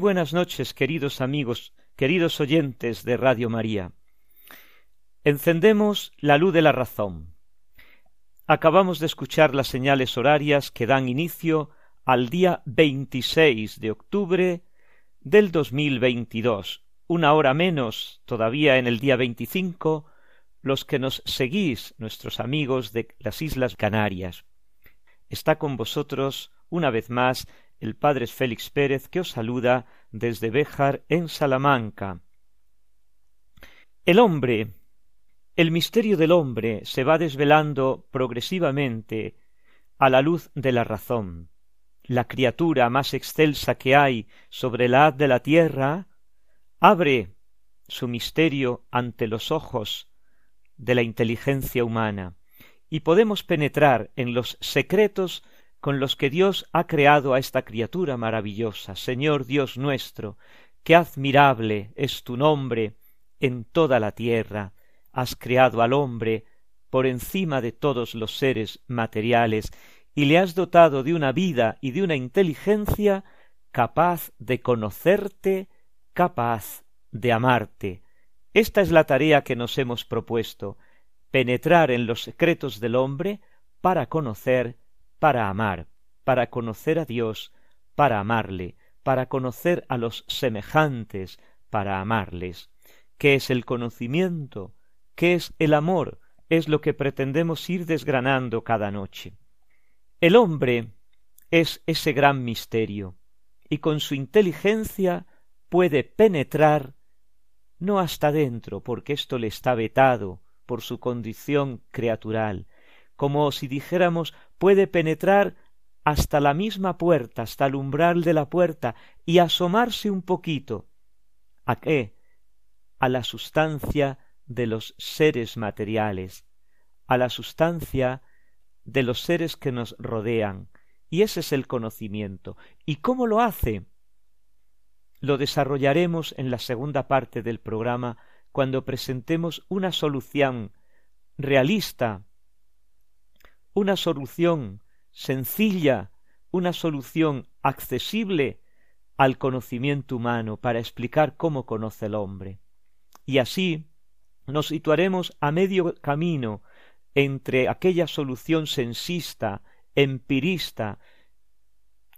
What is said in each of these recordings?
Buenas noches, queridos amigos, queridos oyentes de Radio María. Encendemos la luz de la razón. Acabamos de escuchar las señales horarias que dan inicio al día 26 de octubre del 2022, una hora menos todavía en el día 25, los que nos seguís, nuestros amigos de las Islas Canarias. Está con vosotros una vez más el padre Félix Pérez que os saluda desde Béjar en Salamanca. El hombre, el misterio del hombre se va desvelando progresivamente a la luz de la razón. La criatura más excelsa que hay sobre la haz de la tierra abre su misterio ante los ojos de la inteligencia humana y podemos penetrar en los secretos con los que Dios ha creado a esta criatura maravillosa. Señor Dios nuestro, qué admirable es tu nombre en toda la tierra. Has creado al hombre por encima de todos los seres materiales y le has dotado de una vida y de una inteligencia capaz de conocerte, capaz de amarte. Esta es la tarea que nos hemos propuesto, penetrar en los secretos del hombre para conocer para amar, para conocer a Dios, para amarle, para conocer a los semejantes, para amarles. ¿Qué es el conocimiento? ¿Qué es el amor? Es lo que pretendemos ir desgranando cada noche. El hombre es ese gran misterio, y con su inteligencia puede penetrar no hasta dentro, porque esto le está vetado por su condición creatural, como si dijéramos puede penetrar hasta la misma puerta, hasta el umbral de la puerta, y asomarse un poquito. ¿A qué? A la sustancia de los seres materiales, a la sustancia de los seres que nos rodean, y ese es el conocimiento. ¿Y cómo lo hace? Lo desarrollaremos en la segunda parte del programa cuando presentemos una solución realista una solución sencilla, una solución accesible al conocimiento humano para explicar cómo conoce el hombre. Y así nos situaremos a medio camino entre aquella solución sensista, empirista,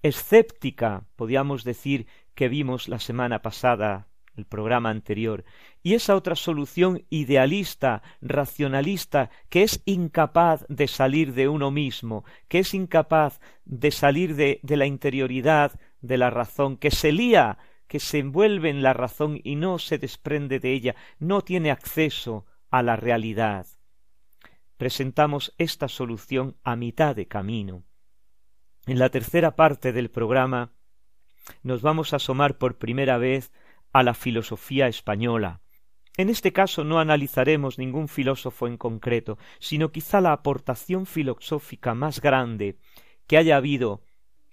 escéptica, podríamos decir, que vimos la semana pasada el programa anterior, y esa otra solución idealista, racionalista, que es incapaz de salir de uno mismo, que es incapaz de salir de, la interioridad de la razón, que se lía, que se envuelve en la razón y no se desprende de ella, no tiene acceso a la realidad. Presentamos esta solución a mitad de camino. En la tercera parte del programa nos vamos a asomar por primera vez a la filosofía española. En este caso no analizaremos ningún filósofo en concreto, sino quizá la aportación filosófica más grande que haya habido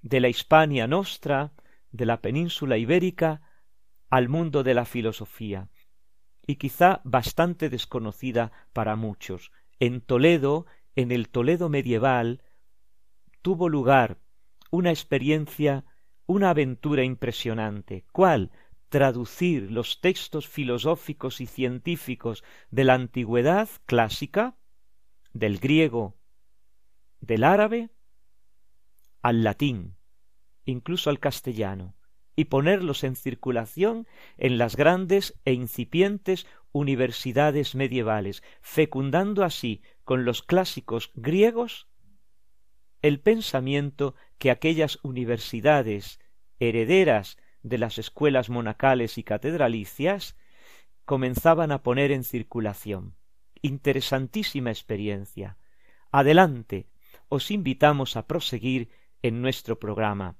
de la Hispania nostra, de la península ibérica, al mundo de la filosofía, y quizá bastante desconocida para muchos. En Toledo, en el Toledo medieval, tuvo lugar una experiencia, una aventura impresionante. ¿Cuál? Traducir los textos filosóficos y científicos de la antigüedad clásica, del griego, del árabe, al latín, incluso al castellano, y ponerlos en circulación en las grandes e incipientes universidades medievales, fecundando así con los clásicos griegos el pensamiento que aquellas universidades herederas de las escuelas monacales y catedralicias comenzaban a poner en circulación. Interesantísima experiencia. Adelante, os invitamos a proseguir en nuestro programa.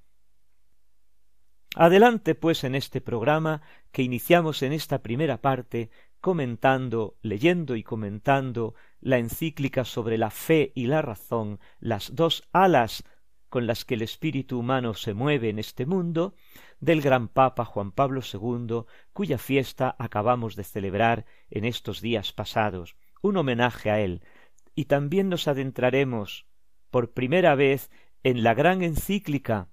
Adelante, pues, en este programa que iniciamos en esta primera parte, comentando, leyendo y comentando la encíclica sobre la fe y la razón, las dos alas con las que el espíritu humano se mueve en este mundo, del gran Papa Juan Pablo II, cuya fiesta acabamos de celebrar en estos días pasados, un homenaje a él, y también nos adentraremos por primera vez en la gran encíclica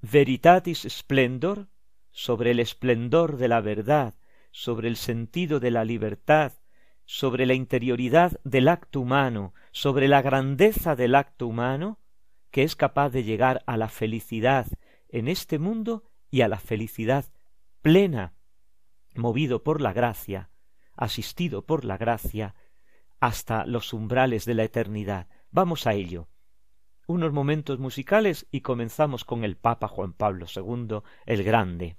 Veritatis Splendor, sobre el esplendor de la verdad, sobre el sentido de la libertad, sobre la interioridad del acto humano, sobre la grandeza del acto humano, que es capaz de llegar a la felicidad en este mundo y a la felicidad plena, movido por la gracia, asistido por la gracia, hasta los umbrales de la eternidad. Vamos a ello. Unos momentos musicales y comenzamos con el Papa Juan Pablo II el Grande.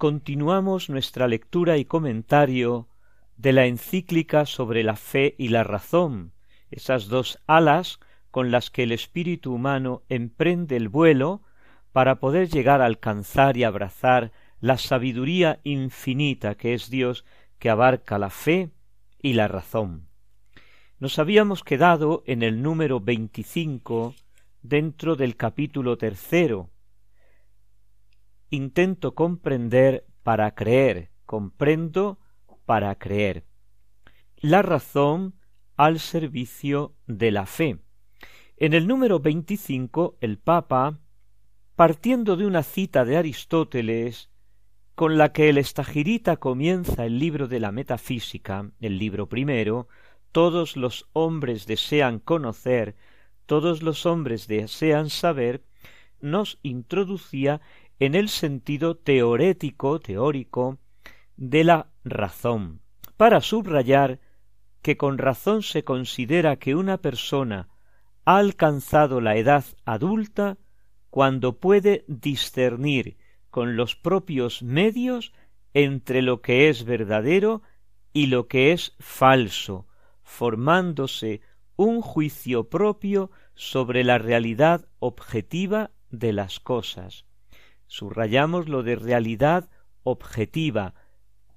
Continuamos nuestra lectura y comentario de la encíclica sobre la fe y la razón, esas dos alas con las que el espíritu humano emprende el vuelo para poder llegar a alcanzar y abrazar la sabiduría infinita que es Dios que abarca la fe y la razón. Nos habíamos quedado en el número veinticinco dentro del capítulo tercero, intento comprender para creer, comprendo para creer. La razón al servicio de la fe. En el número veinticinco el Papa, partiendo de una cita de Aristóteles, con la que el estagirita comienza el libro de la metafísica, el libro primero, todos los hombres desean conocer, todos los hombres desean saber, nos introducía en el sentido teorético, teórico, de la razón, para subrayar que con razón se considera que una persona ha alcanzado la edad adulta cuando puede discernir con los propios medios entre lo que es verdadero y lo que es falso, formándose un juicio propio sobre la realidad objetiva de las cosas. Subrayamos lo de realidad objetiva.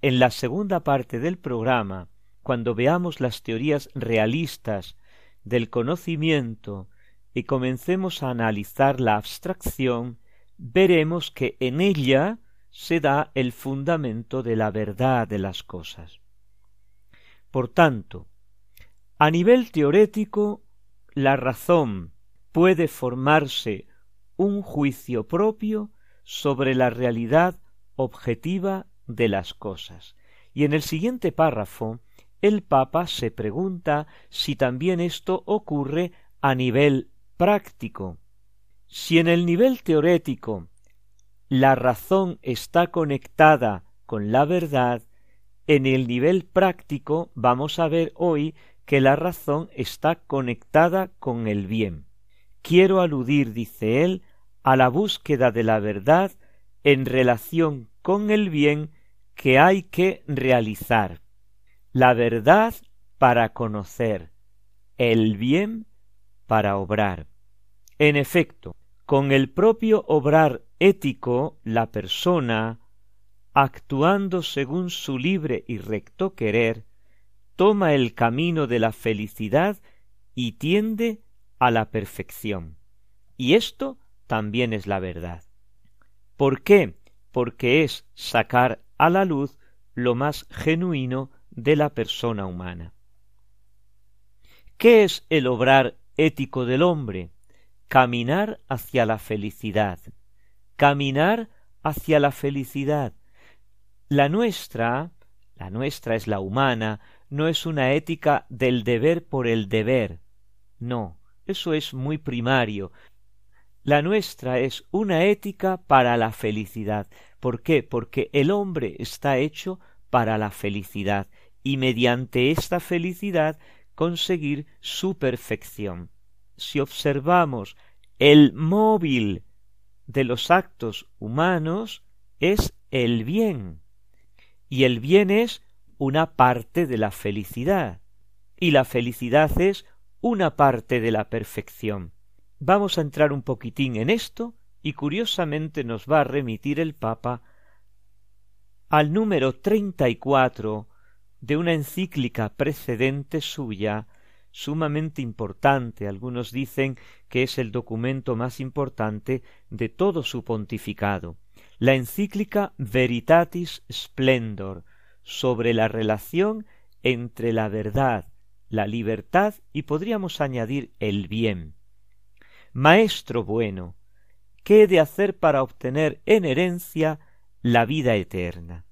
En la segunda parte del programa, cuando veamos las teorías realistas del conocimiento y comencemos a analizar la abstracción, veremos que en ella se da el fundamento de la verdad de las cosas. Por tanto, a nivel teorético, la razón puede formarse un juicio propio sobre la realidad objetiva de las cosas. Y en el siguiente párrafo, el Papa se pregunta si también esto ocurre a nivel práctico. Si en el nivel teorético la razón está conectada con la verdad, en el nivel práctico vamos a ver hoy que la razón está conectada con el bien. Quiero aludir, dice él, a la búsqueda de la verdad en relación con el bien que hay que realizar, la verdad para conocer, el bien para obrar. En efecto, con el propio obrar ético, la persona, actuando según su libre y recto querer, toma el camino de la felicidad y tiende a la perfección. Y esto también es la verdad. ¿Por qué? Porque es sacar a la luz lo más genuino de la persona humana. ¿Qué es el obrar ético del hombre? Caminar hacia la felicidad. Caminar hacia la felicidad. La nuestra, la nuestra es la humana, no es una ética del deber por el deber. No, eso es muy primario. La nuestra es una ética para la felicidad. ¿Por qué? Porque el hombre está hecho para la felicidad y mediante esta felicidad conseguir su perfección. Si observamos el móvil de los actos humanos es el bien. Y el bien es una parte de la felicidad. Y la felicidad es una parte de la perfección. Vamos a entrar un poquitín en esto y curiosamente nos va a remitir el Papa al número treinta y cuatro de una encíclica precedente suya, sumamente importante. Algunos dicen que es el documento más importante de todo su pontificado. La encíclica Veritatis Splendor, sobre la relación entre la verdad, la libertad y podríamos añadir el bien. Maestro bueno, ¿qué he de hacer para obtener en herencia la vida eterna?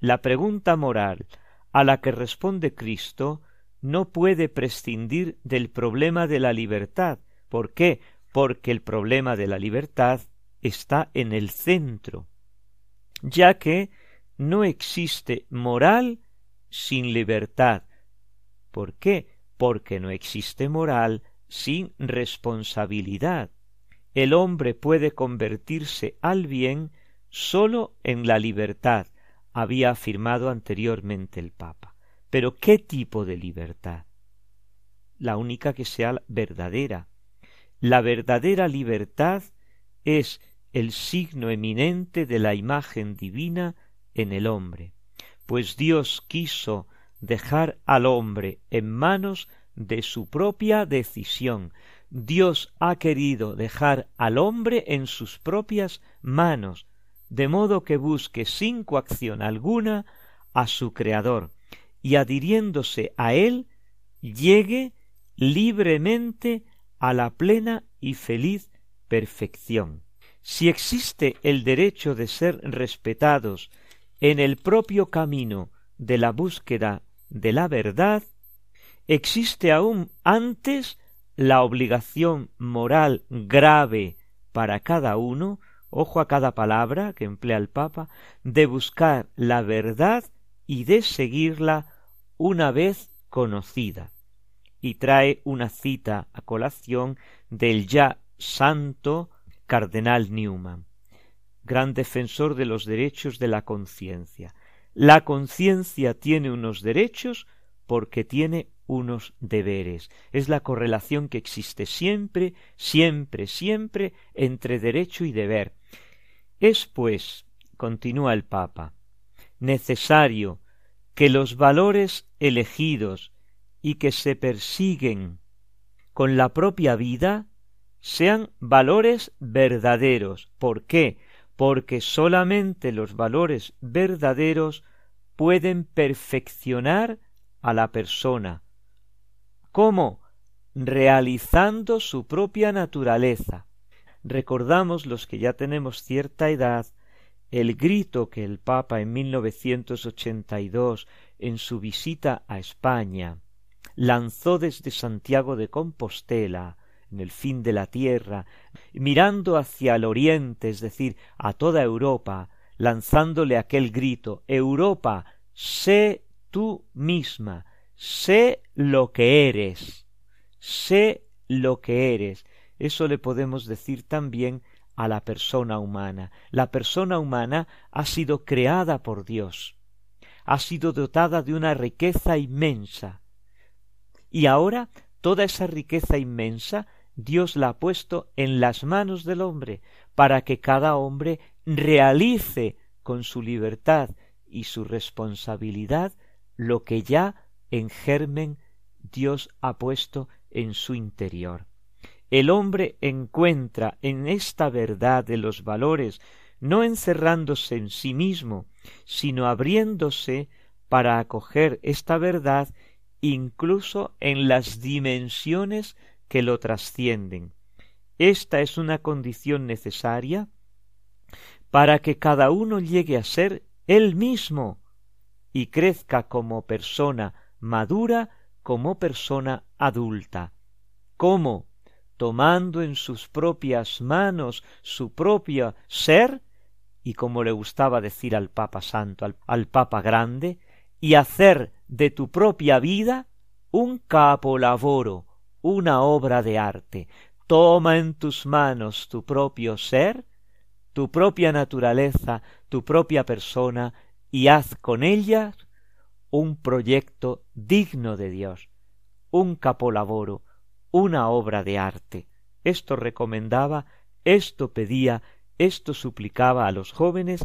La pregunta moral a la que responde Cristo no puede prescindir del problema de la libertad. ¿Por qué? Porque el problema de la libertad está en el centro, ya que no existe moral sin libertad. ¿Por qué? Porque no existe moral sin responsabilidad. El hombre puede convertirse al bien sólo en la libertad, había afirmado anteriormente el Papa. Pero ¿qué tipo de libertad? La única que sea verdadera. La verdadera libertad es el signo eminente de la imagen divina en el hombre, pues Dios quiso dejar al hombre en manos de su propia decisión. Dios ha querido dejar al hombre en sus propias manos, de modo que busque sin coacción alguna a su Creador, y adhiriéndose a él, llegue libremente a la plena y feliz perfección. Si existe el derecho de ser respetados en el propio camino de la búsqueda de la verdad, existe aún antes la obligación moral grave para cada uno, ojo a cada palabra que emplea el Papa, de buscar la verdad y de seguirla una vez conocida. Y trae una cita a colación del ya santo cardenal Newman, gran defensor de los derechos de la conciencia. La conciencia tiene unos derechos porque tiene unos deberes. Es la correlación que existe siempre, siempre, siempre entre derecho y deber. Es, pues, continúa el Papa, necesario que los valores elegidos y que se persiguen con la propia vida sean valores verdaderos. ¿Por qué? Porque solamente los valores verdaderos pueden perfeccionar a la persona. ¿Cómo? Realizando su propia naturaleza. Recordamos los que ya tenemos cierta edad el grito que el Papa en 1982 en su visita a España lanzó desde Santiago de Compostela en el fin de la tierra, mirando hacia el oriente, es decir, a toda Europa, lanzándole aquel grito Europa, sé tú misma, sé lo que eres, sé lo que eres. Eso le podemos decir también a la persona humana. La persona humana ha sido creada por Dios. ha sido dotada de una riqueza inmensa. Y ahora toda esa riqueza inmensa Dios la ha puesto en las manos del hombre, para que cada hombre realice con su libertad y su responsabilidad lo que ya en germen Dios ha puesto en su interior. El hombre encuentra en esta verdad de los valores no encerrándose en sí mismo, sino abriéndose para acoger esta verdad incluso en las dimensiones que lo trascienden. Esta es una condición necesaria para que cada uno llegue a ser él mismo y crezca como persona madura, como persona adulta. ¿Cómo? Tomando en sus propias manos su propio ser, y como le gustaba decir al Papa Santo, al, Papa Grande, y hacer de tu propia vida un capolavoro, una obra de arte. Toma en tus manos tu propio ser, tu propia naturaleza, tu propia persona, y haz con ella un proyecto digno de Dios, un capolavoro, una obra de arte. Esto recomendaba, esto pedía esto suplicaba a los jóvenes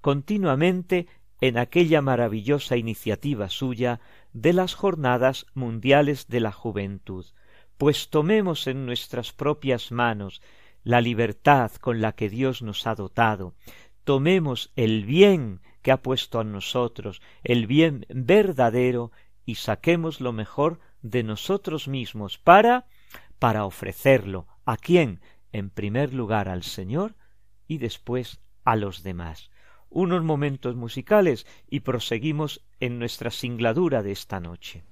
continuamente en aquella maravillosa iniciativa suya de las Jornadas Mundiales de la Juventud, pues tomemos en nuestras propias manos la libertad con la que Dios nos ha dotado, tomemos el bien que ha puesto a nosotros, el bien verdadero, y saquemos lo mejor de nosotros mismos para para ofrecerlo a quién en primer lugar al Señor y después a los demás. Unos momentos musicales y proseguimos en nuestra singladura de esta noche.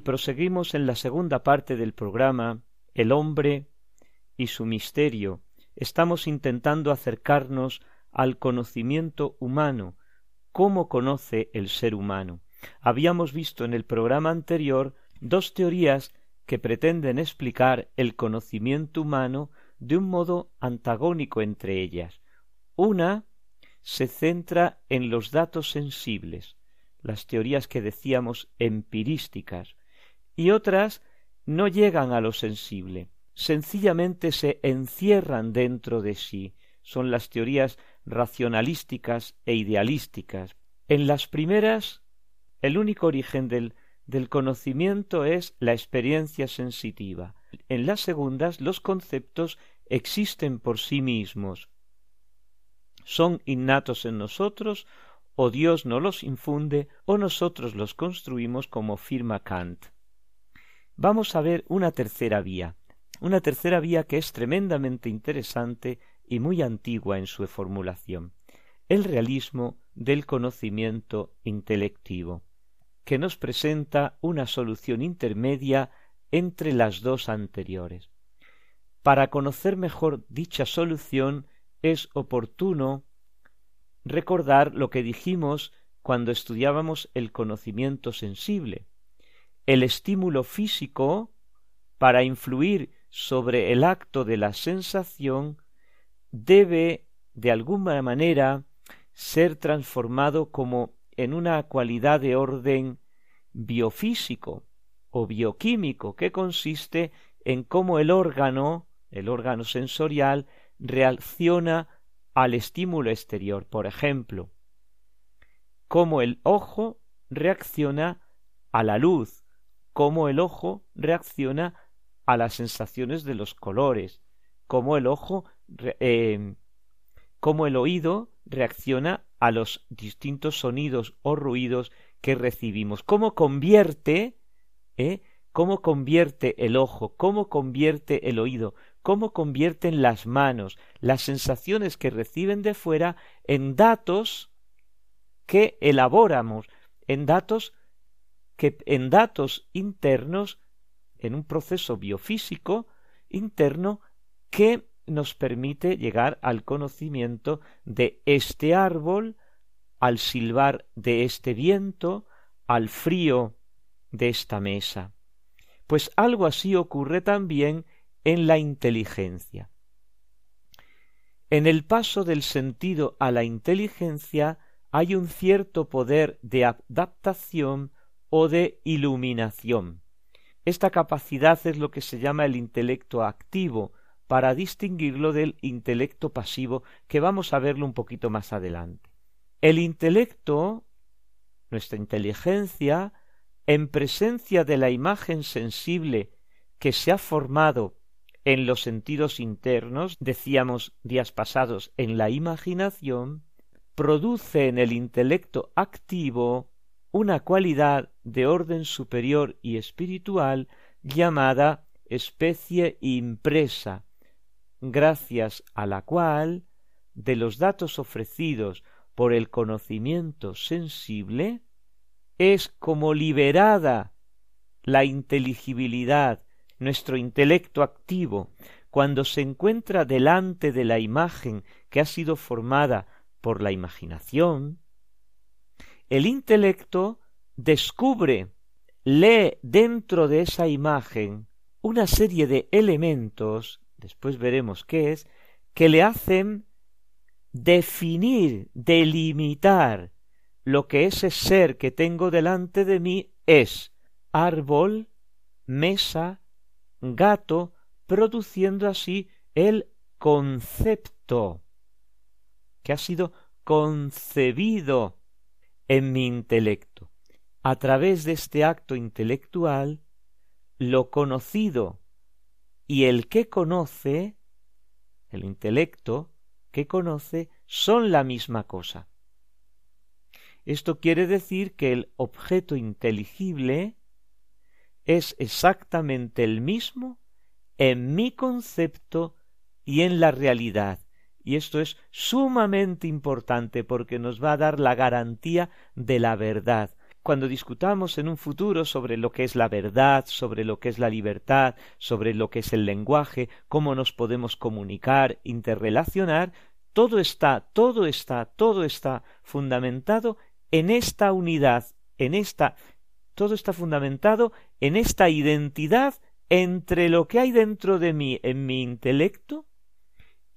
Y proseguimos en la segunda parte del programa El hombre y su misterio. Estamos intentando acercarnos al conocimiento humano, cómo conoce el ser humano. Habíamos visto en el programa anterior dos teorías que pretenden explicar el conocimiento humano de un modo antagónico entre ellas. Una se centra en los datos sensibles, las teorías que decíamos empirísticas, y otras no llegan a lo sensible, sencillamente se encierran dentro de sí, son las teorías racionalísticas e idealísticas. En las primeras, el único origen del, del conocimiento es la experiencia sensitiva. En las segundas, los conceptos existen por sí mismos. Son innatos en nosotros, o Dios nos los infunde, o nosotros los construimos como firma Kant. Vamos a ver una tercera vía, una tercera vía que es tremendamente interesante y muy antigua en su formulación, el realismo del conocimiento intelectivo, que nos presenta una solución intermedia entre las dos anteriores. Para conocer mejor dicha solución es oportuno recordar lo que dijimos cuando estudiábamos el conocimiento sensible, el estímulo físico para influir sobre el acto de la sensación debe de alguna manera ser transformado como en una cualidad de orden biofísico o bioquímico que consiste en cómo el órgano, el órgano sensorial, reacciona al estímulo exterior. Por ejemplo, cómo el ojo reacciona a la luz, cómo el ojo reacciona a las sensaciones de los colores, cómo el ojo, eh, cómo el oído reacciona a los distintos sonidos o ruidos que recibimos, cómo convierte, ¿eh? cómo convierte el ojo, cómo convierte el oído, cómo convierten las manos, las sensaciones que reciben de fuera en datos que elaboramos, en datos que en datos internos, en un proceso biofísico interno que nos permite llegar al conocimiento de este árbol, al silbar de este viento, al frío de esta mesa. Pues algo así ocurre también en la inteligencia. En el paso del sentido a la inteligencia hay un cierto poder de adaptación o de iluminación. Esta capacidad es lo que se llama el intelecto activo, para distinguirlo del intelecto pasivo, que vamos a verlo un poquito más adelante. El intelecto, nuestra inteligencia, en presencia de la imagen sensible que se ha formado en los sentidos internos, decíamos días pasados, en la imaginación, produce en el intelecto activo una cualidad de orden superior y espiritual llamada especie impresa, gracias a la cual, de los datos ofrecidos por el conocimiento sensible, es como liberada la inteligibilidad, nuestro intelecto activo, cuando se encuentra delante de la imagen que ha sido formada por la imaginación, el intelecto descubre, lee dentro de esa imagen una serie de elementos, después veremos qué es, que le hacen definir, delimitar lo que ese ser que tengo delante de mí es. Árbol, mesa, gato, produciendo así el concepto que ha sido concebido en mi intelecto. A través de este acto intelectual, lo conocido y el que conoce, el intelecto que conoce, son la misma cosa. Esto quiere decir que el objeto inteligible es exactamente el mismo en mi concepto y en la realidad, y esto es sumamente importante porque nos va a dar la garantía de la verdad. Cuando discutamos en un futuro sobre lo que es la verdad, sobre lo que es la libertad, sobre lo que es el lenguaje, cómo nos podemos comunicar, interrelacionar, todo está, todo está, todo está fundamentado en esta unidad, en esta, todo está fundamentado en esta identidad entre lo que hay dentro de mí, en mi intelecto,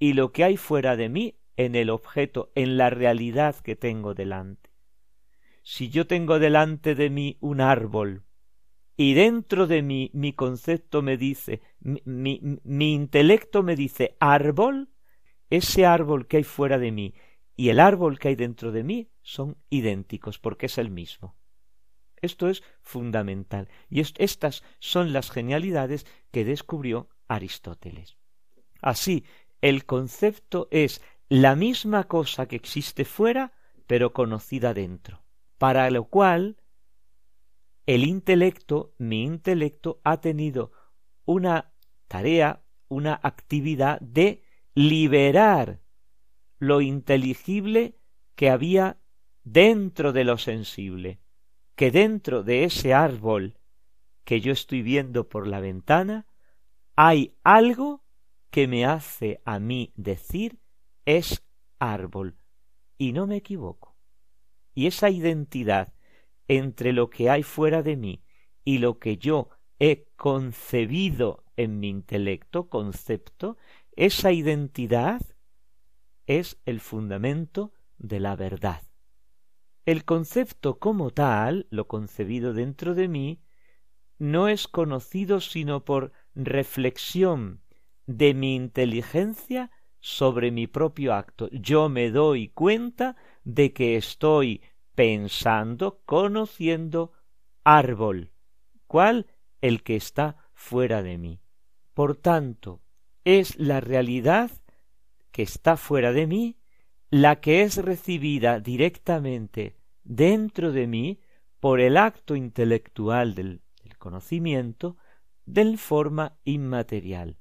y lo que hay fuera de mí en el objeto, en la realidad que tengo delante. Si yo tengo delante de mí un árbol, y dentro de mí mi concepto me dice, mi, mi, intelecto me dice árbol, ese árbol que hay fuera de mí y el árbol que hay dentro de mí son idénticos porque es el mismo. Esto es fundamental y estas son las genialidades que descubrió Aristóteles. Así, el concepto es la misma cosa que existe fuera, pero conocida dentro. Para lo cual, el intelecto, mi intelecto, ha tenido una tarea, una actividad de liberar lo inteligible que había dentro de lo sensible, que dentro de ese árbol que yo estoy viendo por la ventana hay algo que me hace a mí decir es árbol. Y no me equivoco. Y esa identidad entre lo que hay fuera de mí y lo que yo he concebido en mi intelecto, concepto, esa identidad es el fundamento de la verdad. El concepto como tal, lo concebido dentro de mí, no es conocido sino por reflexión de mi inteligencia sobre mi propio acto. Yo me doy cuenta de que estoy pensando, conociendo árbol, cual el que está fuera de mí. Por tanto, es la realidad que está fuera de mí la que es recibida directamente dentro de mí por el acto intelectual del, conocimiento de forma inmaterial.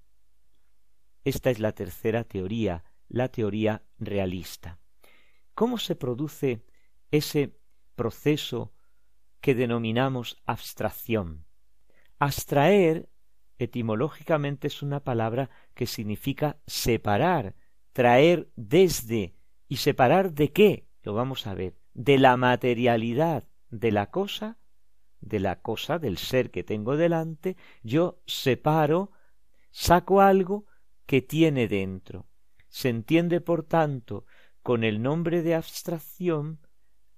Esta es la tercera teoría, la teoría realista. ¿Cómo se produce ese proceso que denominamos abstracción? Abstraer etimológicamente es una palabra que significa separar, traer desde y separar de qué, lo vamos a ver, de la materialidad de la cosa, de la cosa, del ser que tengo delante, yo separo, saco algo que tiene dentro. Se entiende, por tanto, con el nombre de abstracción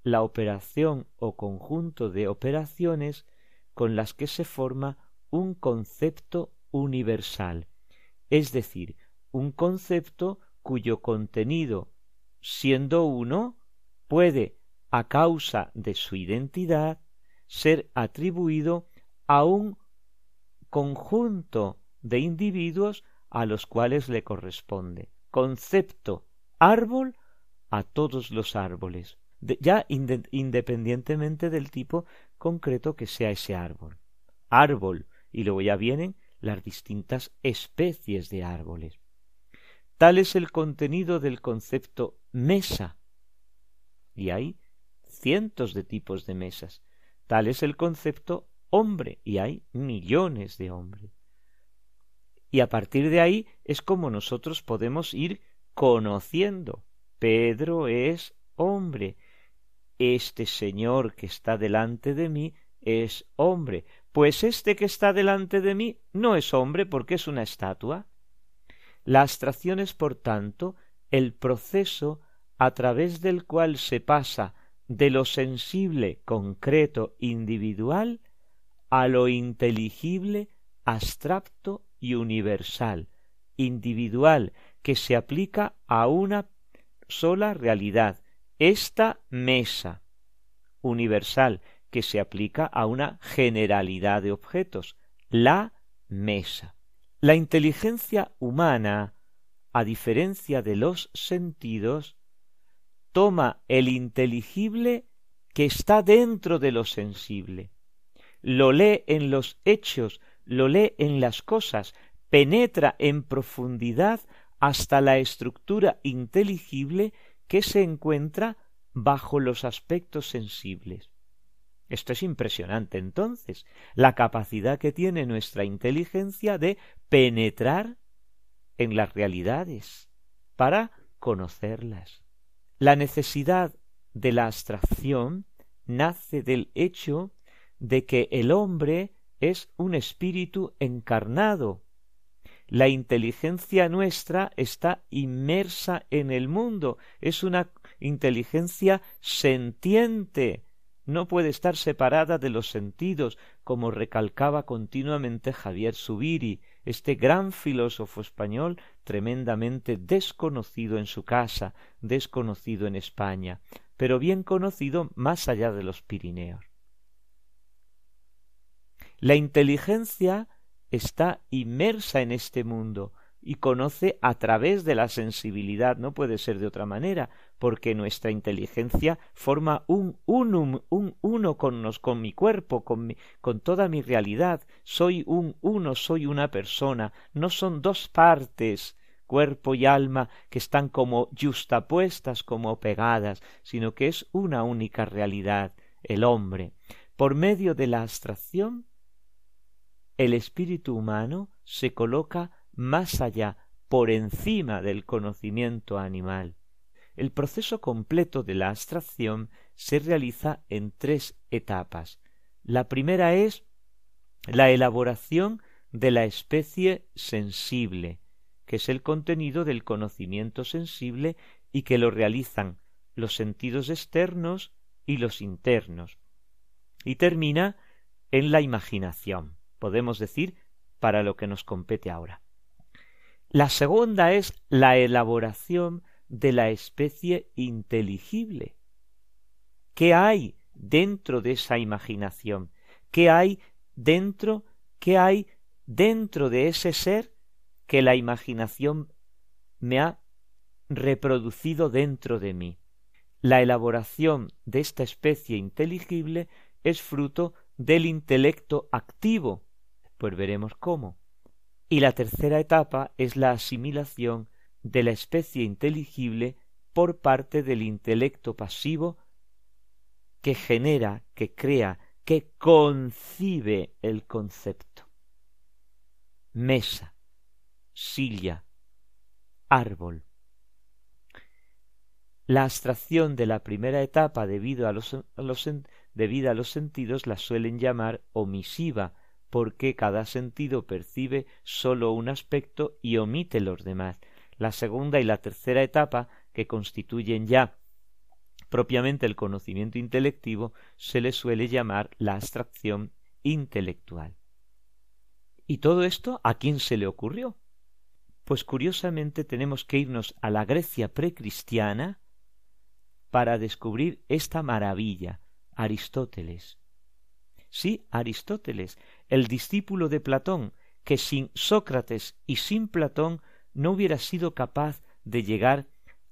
la operación o conjunto de operaciones con las que se forma un concepto universal, es decir, un concepto cuyo contenido siendo uno, puede, a causa de su identidad, ser atribuido a un conjunto de individuos a los cuales le corresponde. Concepto árbol a todos los árboles, ya independientemente del tipo concreto que sea ese árbol. Árbol, y luego ya vienen las distintas especies de árboles. Tal es el contenido del concepto mesa. Y hay cientos de tipos de mesas. Tal es el concepto hombre y hay millones de hombres. Y a partir de ahí es como nosotros podemos ir conociendo. Pedro es hombre. Este señor que está delante de mí es hombre. Pues este que está delante de mí no es hombre porque es una estatua. La abstracción es, por tanto, el proceso a través del cual se pasa de lo sensible, concreto, individual, a lo inteligible, abstracto y universal, individual, que se aplica a una sola realidad, esta mesa, universal, que se aplica a una generalidad de objetos, la mesa. La inteligencia humana, a diferencia de los sentidos, toma el inteligible que está dentro de lo sensible, lo lee en los hechos, lo lee en las cosas, penetra en profundidad hasta la estructura inteligible que se encuentra bajo los aspectos sensibles. Esto es impresionante entonces, la capacidad que tiene nuestra inteligencia de penetrar en las realidades para conocerlas. La necesidad de la abstracción nace del hecho de que el hombre es un espíritu encarnado. La inteligencia nuestra está inmersa en el mundo, es una inteligencia sentiente, no puede estar separada de los sentidos, como recalcaba continuamente Javier Subiri, este gran filósofo español tremendamente desconocido en su casa, desconocido en España, pero bien conocido más allá de los Pirineos. La inteligencia está inmersa en este mundo, y conoce a través de la sensibilidad, no puede ser de otra manera, porque nuestra inteligencia forma un unum, un uno con, nos, con mi cuerpo, con, con toda mi realidad. Soy un uno, soy una persona, no son dos partes, cuerpo y alma, que están como justapuestas, como pegadas, sino que es una única realidad, el hombre. Por medio de la abstracción, el espíritu humano se coloca más allá, por encima del conocimiento animal. El proceso completo de la abstracción se realiza en tres etapas. La primera es la elaboración de la especie sensible, que es el contenido del conocimiento sensible y que lo realizan los sentidos externos y los internos. Y termina en la imaginación, podemos decir, para lo que nos compete ahora. La segunda es la elaboración de la especie inteligible. ¿Qué hay dentro de esa imaginación? ¿Qué hay dentro, qué hay dentro de ese ser que la imaginación me ha reproducido dentro de mí? La elaboración de esta especie inteligible es fruto del intelecto activo, pues veremos cómo. Y la tercera etapa es la asimilación de la especie inteligible por parte del intelecto pasivo que genera, que crea, que concibe el concepto. Mesa, silla, árbol, la abstracción de la primera etapa debido a los, debido a los sentidos la suelen llamar omisiva, porque cada sentido percibe sólo un aspecto y omite los demás. La segunda y la tercera etapa, que constituyen ya propiamente el conocimiento intelectivo, se le suele llamar la abstracción intelectual. ¿Y todo esto a quién se le ocurrió? Pues curiosamente tenemos que irnos a la Grecia precristiana, para descubrir esta maravilla, Aristóteles. Sí, Aristóteles, el discípulo de Platón, que sin Sócrates y sin Platón no hubiera sido capaz de llegar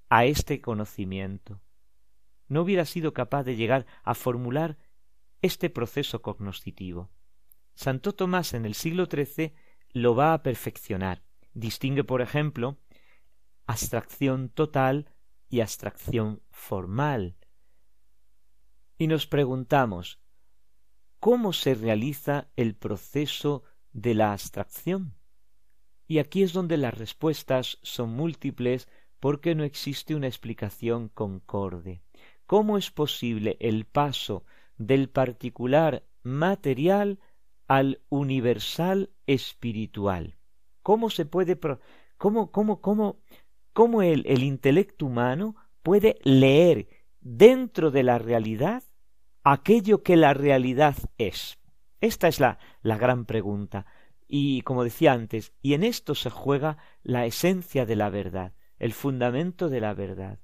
a este conocimiento, no hubiera sido capaz de llegar a formular este proceso cognoscitivo. Santo Tomás en el siglo XIII lo va a perfeccionar. Distingue, por ejemplo, abstracción total y abstracción formal. Y nos preguntamos, ¿cómo se realiza el proceso de la abstracción? Y aquí es donde las respuestas son múltiples porque no existe una explicación concorde. ¿Cómo es posible el paso del particular material al universal espiritual? ¿Cómo se puede cómo cómo cómo cómo el, el intelecto humano puede leer dentro de la realidad aquello que la realidad es. Esta es la, la gran pregunta. Y como decía antes, y en esto se juega la esencia de la verdad, el fundamento de la verdad.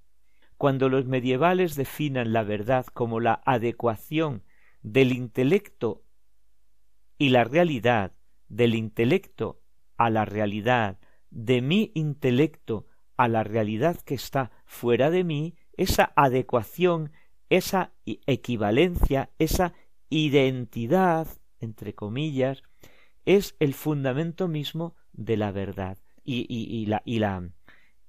Cuando los medievales definan la verdad como la adecuación del intelecto y la realidad, del intelecto a la realidad, de mi intelecto a la realidad que está fuera de mí, esa adecuación, esa equivalencia, esa identidad, entre comillas, es el fundamento mismo de la verdad. Y, la, y, la,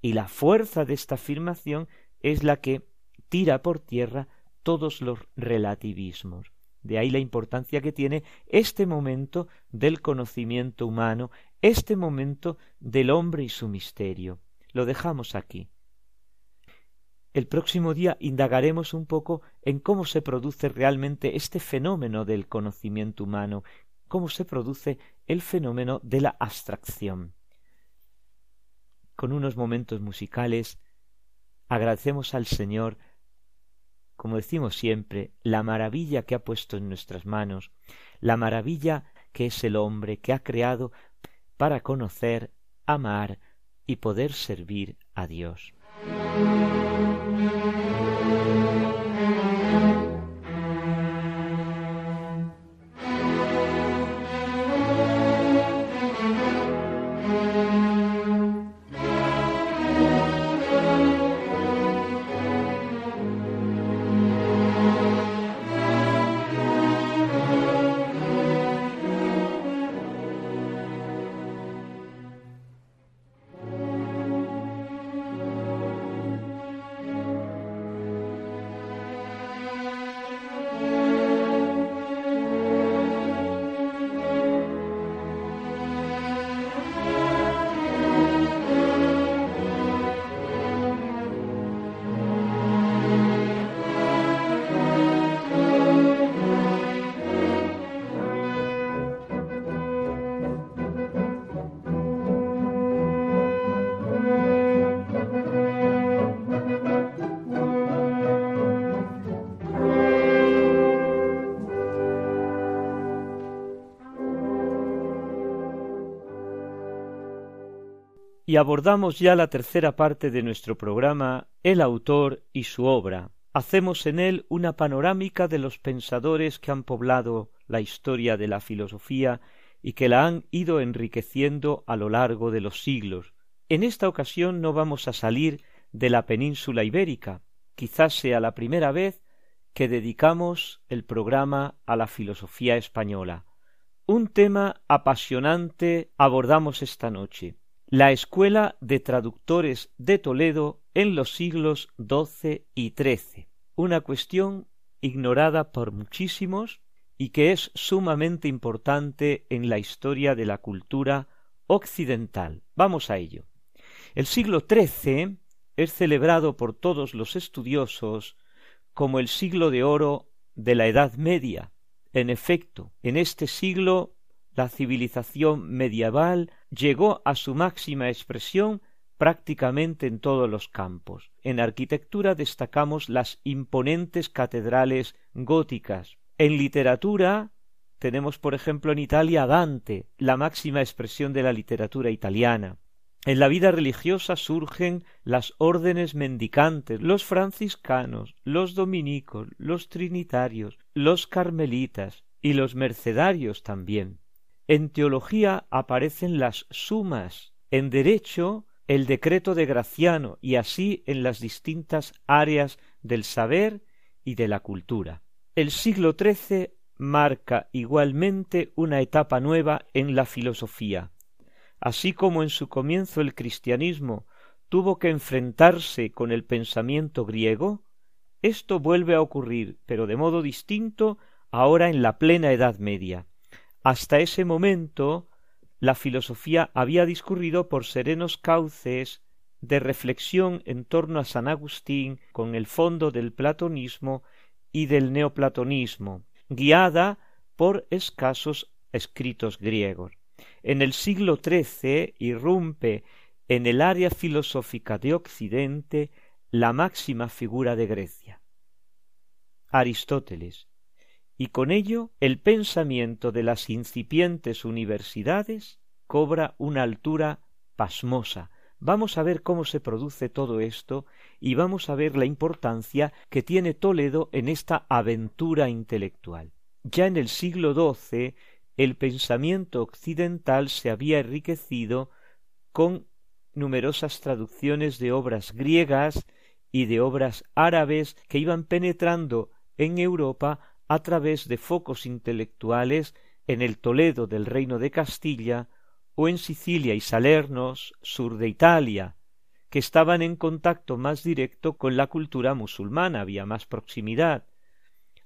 y la fuerza de esta afirmación es la que tira por tierra todos los relativismos. De ahí la importancia que tiene este momento del conocimiento humano, este momento del hombre y su misterio. Lo dejamos aquí. El próximo día indagaremos un poco en cómo se produce realmente este fenómeno del conocimiento humano, cómo se produce el fenómeno de la abstracción. Con unos momentos musicales agradecemos al Señor, como decimos siempre, la maravilla que ha puesto en nuestras manos, la maravilla que es el hombre que ha creado para conocer, amar, y poder servir a Dios. Y abordamos ya la tercera parte de nuestro programa El autor y su obra. Hacemos en él una panorámica de los pensadores que han poblado la historia de la filosofía y que la han ido enriqueciendo a lo largo de los siglos. En esta ocasión no vamos a salir de la península ibérica. Quizás sea la primera vez que dedicamos el programa a la filosofía española. Un tema apasionante abordamos esta noche. La Escuela de Traductores de Toledo en los siglos XII y XIII. Una cuestión ignorada por muchísimos y que es sumamente importante en la historia de la cultura occidental. Vamos a ello. El siglo XIII es celebrado por todos los estudiosos como el siglo de oro de la Edad Media. En efecto, en este siglo la civilización medieval llegó a su máxima expresión prácticamente en todos los campos. En arquitectura destacamos las imponentes catedrales góticas, en literatura tenemos, por ejemplo, en Italia Dante, la máxima expresión de la literatura italiana. En la vida religiosa surgen las órdenes mendicantes, los franciscanos, los dominicos, los trinitarios, los carmelitas y los mercedarios también. En teología aparecen las sumas, en derecho el decreto de Graciano y así en las distintas áreas del saber y de la cultura. El siglo XIII marca igualmente una etapa nueva en la filosofía. Así como en su comienzo el cristianismo tuvo que enfrentarse con el pensamiento griego, esto vuelve a ocurrir, pero de modo distinto, ahora en la plena Edad Media. Hasta ese momento la filosofía había discurrido por serenos cauces de reflexión en torno a San Agustín con el fondo del platonismo y del neoplatonismo, guiada por escasos escritos griegos. En el siglo XIII irrumpe en el área filosófica de Occidente la máxima figura de Grecia, Aristóteles, y con ello el pensamiento de las incipientes universidades cobra una altura pasmosa, Vamos a ver cómo se produce todo esto y vamos a ver la importancia que tiene Toledo en esta aventura intelectual. Ya en el siglo XII el pensamiento occidental se había enriquecido con numerosas traducciones de obras griegas y de obras árabes que iban penetrando en Europa a través de focos intelectuales en el Toledo del reino de Castilla o en Sicilia y Salernos, sur de Italia, que estaban en contacto más directo con la cultura musulmana, había más proximidad.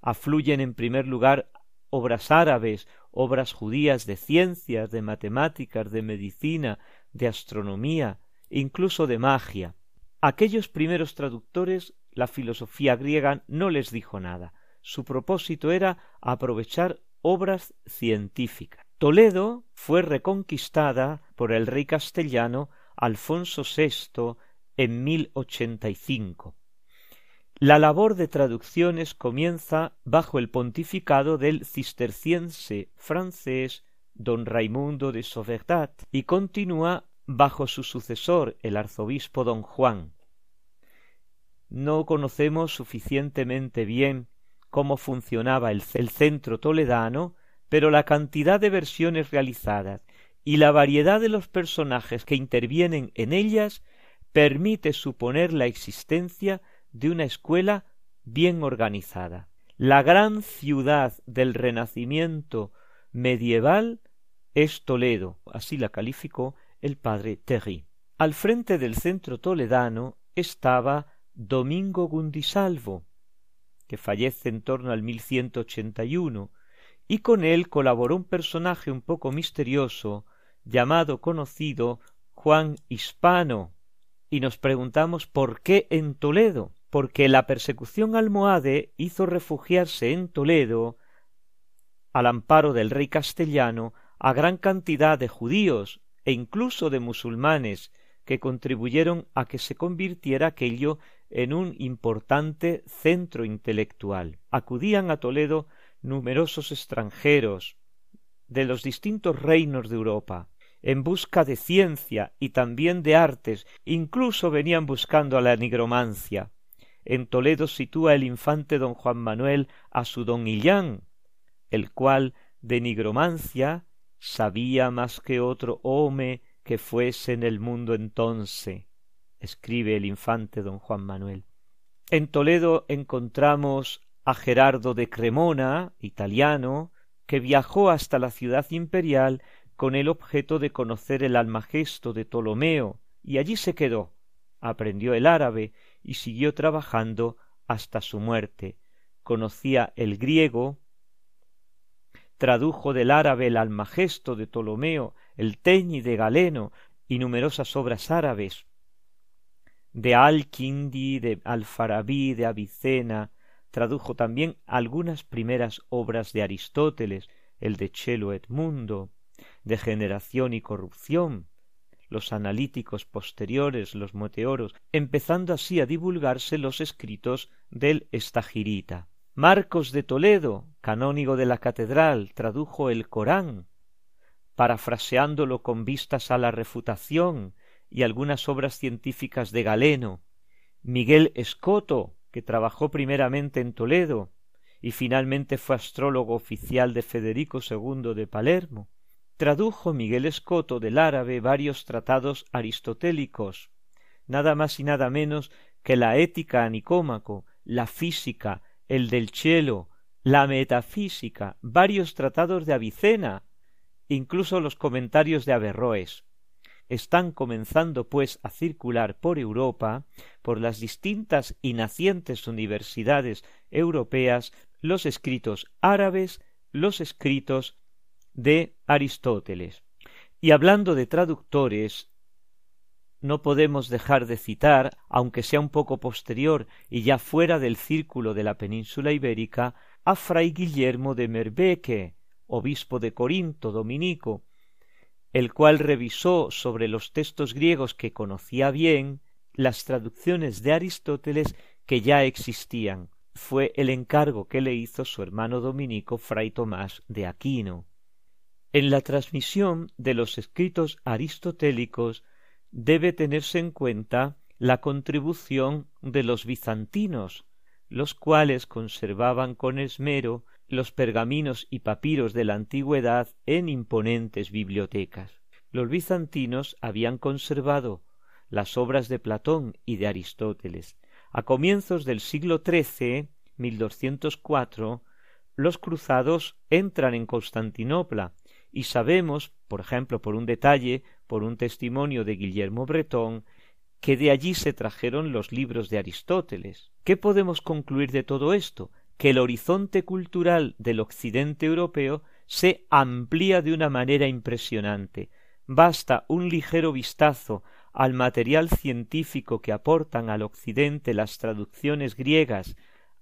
Afluyen en primer lugar obras árabes, obras judías de ciencias, de matemáticas, de medicina, de astronomía, incluso de magia. Aquellos primeros traductores la filosofía griega no les dijo nada. Su propósito era aprovechar obras científicas. Toledo fue reconquistada por el rey castellano Alfonso VI en 1085. La labor de traducciones comienza bajo el pontificado del cisterciense francés don Raimundo de Sauvetat y continúa bajo su sucesor el arzobispo don Juan. No conocemos suficientemente bien cómo funcionaba el, el centro toledano pero la cantidad de versiones realizadas y la variedad de los personajes que intervienen en ellas permite suponer la existencia de una escuela bien organizada. La gran ciudad del Renacimiento medieval es Toledo, así la calificó el padre Terry. Al frente del centro toledano estaba Domingo Gundisalvo, fallece en torno al 1181, y con él colaboró un personaje un poco misterioso llamado conocido Juan Hispano, y nos preguntamos por qué en Toledo, porque la persecución almohade hizo refugiarse en Toledo, al amparo del rey castellano, a gran cantidad de judíos e incluso de musulmanes que contribuyeron a que se convirtiera aquello en un importante centro intelectual. Acudían a Toledo numerosos extranjeros de los distintos reinos de Europa. en busca de ciencia y también de artes, incluso venían buscando a la nigromancia. En Toledo sitúa el infante don Juan Manuel a su don Illán, el cual de nigromancia sabía más que otro home que fuese en el mundo entonces, escribe el infante don Juan Manuel. En Toledo encontramos a Gerardo de Cremona, italiano, que viajó hasta la ciudad imperial con el objeto de conocer el almagesto de Ptolomeo, y allí se quedó, aprendió el árabe y siguió trabajando hasta su muerte. Conocía el griego, tradujo del árabe el Almagesto de Ptolomeo, el Teñi de Galeno y numerosas obras árabes. De Al-Kindi, de Al-Farabi, de Avicena, tradujo también algunas primeras obras de Aristóteles, el de Chelo Edmundo, de Generación y Corrupción, los analíticos posteriores, los meteoros, empezando así a divulgarse los escritos del Estagirita. Marcos de Toledo, canónigo de la catedral, tradujo el Corán, parafraseándolo con vistas a la refutación y algunas obras científicas de Galeno. Miguel Escoto, que trabajó primeramente en Toledo y finalmente fue astrólogo oficial de Federico II de Palermo, tradujo Miguel Escoto del árabe varios tratados aristotélicos, nada más y nada menos que la ética a Nicómaco, la física, el del cielo, la metafísica, varios tratados de Avicena, incluso los comentarios de Averroes. Están comenzando, pues, a circular por Europa, por las distintas y nacientes universidades europeas, los escritos árabes, los escritos de Aristóteles. Y hablando de traductores, no podemos dejar de citar, aunque sea un poco posterior y ya fuera del círculo de la península ibérica, a fray Guillermo de Merbeque, obispo de Corinto, dominico, el cual revisó sobre los textos griegos que conocía bien las traducciones de Aristóteles que ya existían. Fue el encargo que le hizo su hermano dominico fray Tomás de Aquino. En la transmisión de los escritos aristotélicos debe tenerse en cuenta la contribución de los bizantinos, los cuales conservaban con esmero los pergaminos y papiros de la antigüedad en imponentes bibliotecas. Los bizantinos habían conservado las obras de Platón y de Aristóteles. A comienzos del siglo XIII, 1204, los cruzados entran en Constantinopla y sabemos, por ejemplo, por un detalle, por un testimonio de Guillermo Bretón, que de allí se trajeron los libros de Aristóteles. ¿Qué podemos concluir de todo esto? Que el horizonte cultural del occidente europeo se amplía de una manera impresionante. Basta un ligero vistazo al material científico que aportan al occidente las traducciones griegas,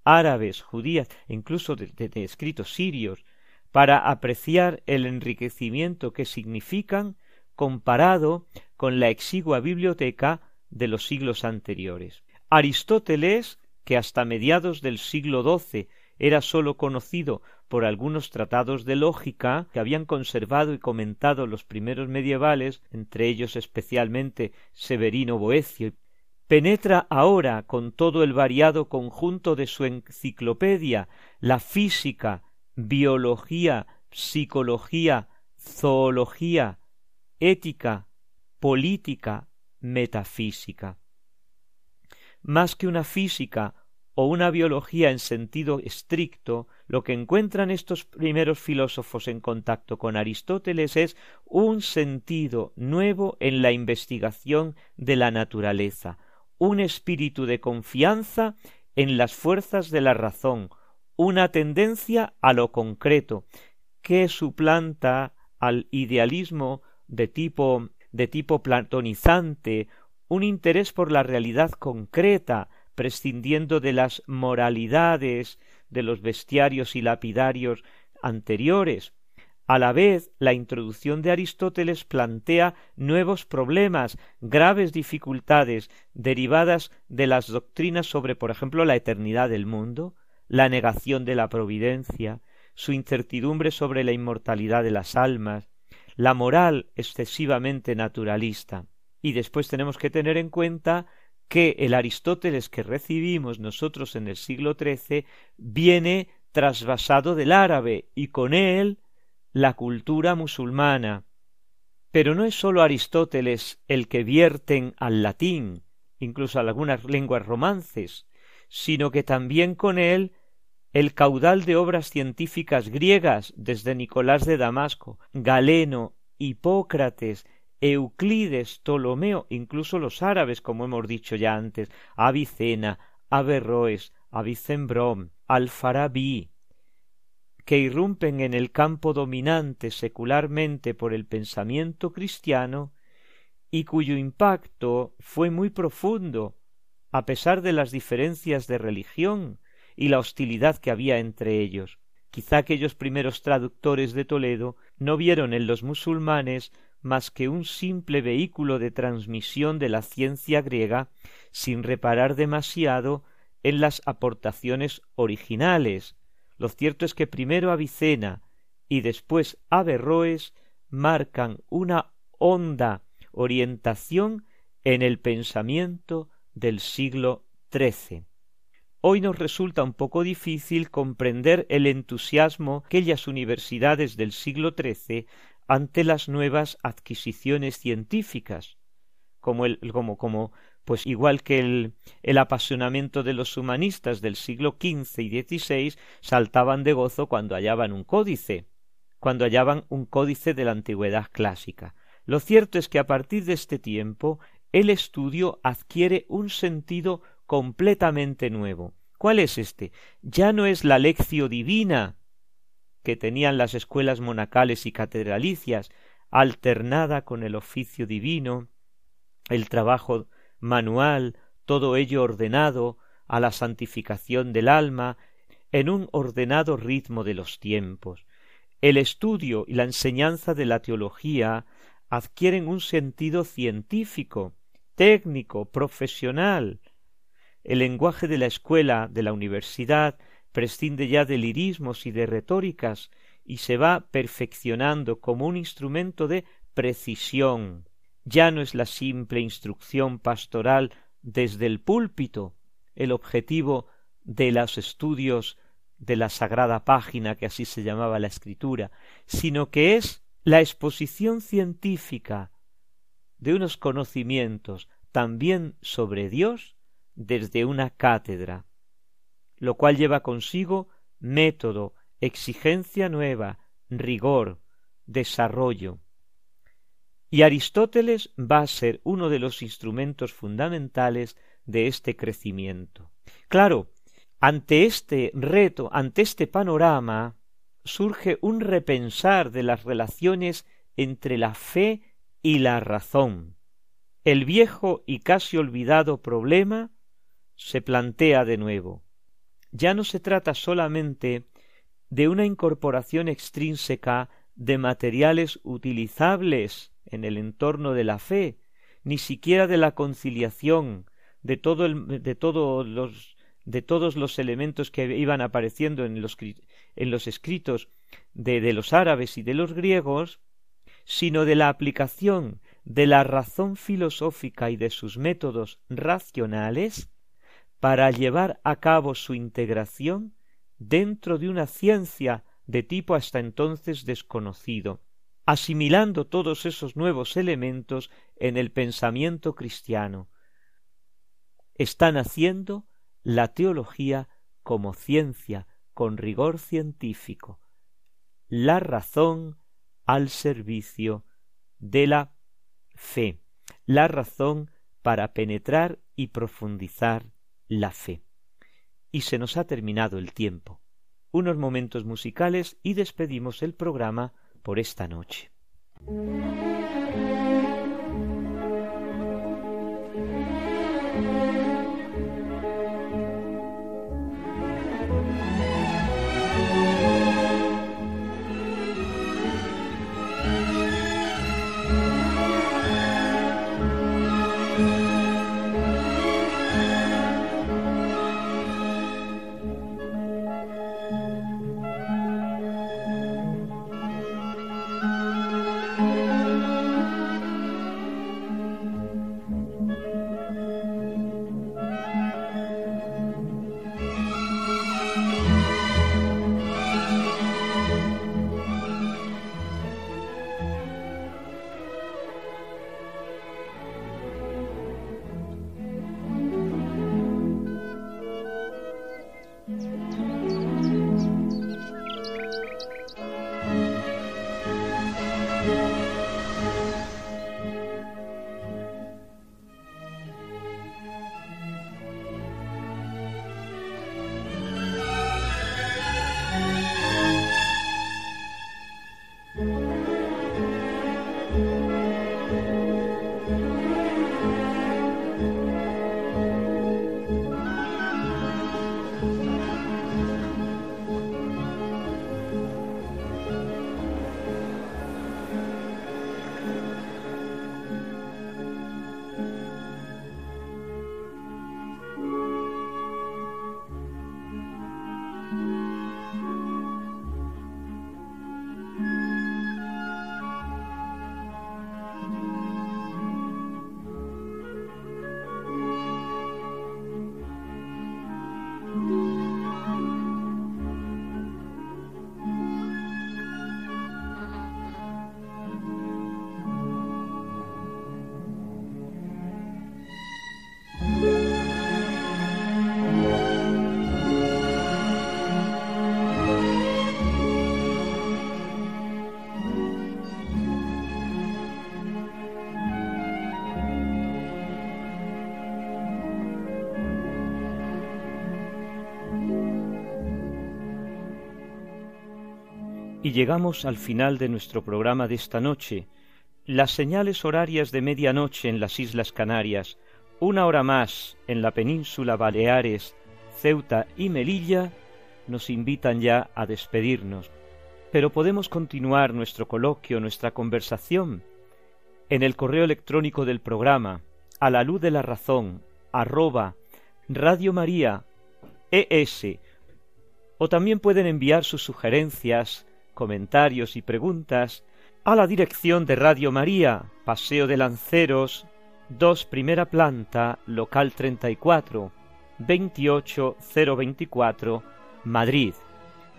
árabes, judías e incluso de, de escritos sirios, para apreciar el enriquecimiento que significan comparado con la exigua biblioteca de los siglos anteriores. Aristóteles, que hasta mediados del siglo XII era sólo conocido por algunos tratados de lógica que habían conservado y comentado los primeros medievales, entre ellos especialmente Severino Boecio, penetra ahora con todo el variado conjunto de su enciclopedia la física, biología, psicología, zoología, ética, política, metafísica. Más que una física o una biología en sentido estricto, lo que encuentran estos primeros filósofos en contacto con Aristóteles es un sentido nuevo en la investigación de la naturaleza, un espíritu de confianza en las fuerzas de la razón, una tendencia a lo concreto, que suplanta al idealismo de tipo de tipo platonizante, un interés por la realidad concreta, prescindiendo de las moralidades de los bestiarios y lapidarios anteriores. A la vez, la introducción de Aristóteles plantea nuevos problemas, graves dificultades derivadas de las doctrinas sobre, por ejemplo, la eternidad del mundo, la negación de la providencia, su incertidumbre sobre la inmortalidad de las almas, la moral excesivamente naturalista. Y después tenemos que tener en cuenta que el Aristóteles que recibimos nosotros en el siglo XIII viene trasvasado del árabe y con él la cultura musulmana. Pero no es sólo Aristóteles el que vierten al latín, incluso a algunas lenguas romances, sino que también con él el caudal de obras científicas griegas desde Nicolás de Damasco, Galeno, Hipócrates, Euclides, Ptolomeo, incluso los árabes, como hemos dicho ya antes, Avicena, Averroes, Avicembrón, Alfarabí, que irrumpen en el campo dominante secularmente por el pensamiento cristiano y cuyo impacto fue muy profundo, a pesar de las diferencias de religión y la hostilidad que había entre ellos. Quizá aquellos primeros traductores de Toledo no vieron en los musulmanes más que un simple vehículo de transmisión de la ciencia griega sin reparar demasiado en las aportaciones originales. Lo cierto es que primero Avicena y después Averroes marcan una honda orientación en el pensamiento del siglo XIII. Hoy nos resulta un poco difícil comprender el entusiasmo que aquellas universidades del siglo XIII ante las nuevas adquisiciones científicas, como el, como, como, pues igual que el, el apasionamiento de los humanistas del siglo XV y XVI saltaban de gozo cuando hallaban un códice, cuando hallaban un códice de la antigüedad clásica. Lo cierto es que a partir de este tiempo el estudio adquiere un sentido completamente nuevo. ¿Cuál es este? Ya no es la lección divina que tenían las escuelas monacales y catedralicias, alternada con el oficio divino, el trabajo manual, todo ello ordenado a la santificación del alma, en un ordenado ritmo de los tiempos. El estudio y la enseñanza de la teología adquieren un sentido científico, técnico, profesional. El lenguaje de la escuela, de la universidad, prescinde ya de lirismos y de retóricas y se va perfeccionando como un instrumento de precisión. Ya no es la simple instrucción pastoral desde el púlpito, el objetivo de los estudios de la sagrada página, que así se llamaba la escritura, sino que es la exposición científica de unos conocimientos también sobre Dios desde una cátedra, lo cual lleva consigo método, exigencia nueva, rigor, desarrollo. Y Aristóteles va a ser uno de los instrumentos fundamentales de este crecimiento. Claro, ante este reto, ante este panorama, surge un repensar de las relaciones entre la fe y la razón. El viejo y casi olvidado problema se plantea de nuevo. Ya no se trata solamente de una incorporación extrínseca de materiales utilizables en el entorno de la fe, ni siquiera de la conciliación de, todo de todos los elementos que iban apareciendo en los, escritos de los árabes y de los griegos, sino de la aplicación de la razón filosófica y de sus métodos racionales para llevar a cabo su integración dentro de una ciencia de tipo hasta entonces desconocido, asimilando todos esos nuevos elementos en el pensamiento cristiano. Están haciendo la teología como ciencia con rigor científico, la razón al servicio de la fe, la razón para penetrar y profundizar la fe. Y se nos ha terminado el tiempo. Unos momentos musicales y despedimos el programa por esta noche. Llegamos al final de nuestro programa de esta noche. Las señales horarias de medianoche en las Islas Canarias, una hora más en la península Baleares, Ceuta y Melilla, nos invitan ya a despedirnos. Pero podemos continuar nuestro coloquio, nuestra conversación, en el correo electrónico del programa, a la luz de la razón, arroba Radio María ES, o también pueden enviar sus sugerencias, comentarios y preguntas a la dirección de Radio María, Paseo de Lanceros, 2 primera planta, local 34, 28024, Madrid.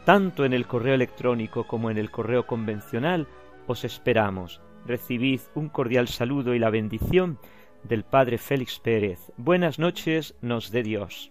Tanto en el correo electrónico como en el correo convencional os esperamos. Recibid un cordial saludo y la bendición del Padre Félix Pérez. Buenas noches, nos dé Dios.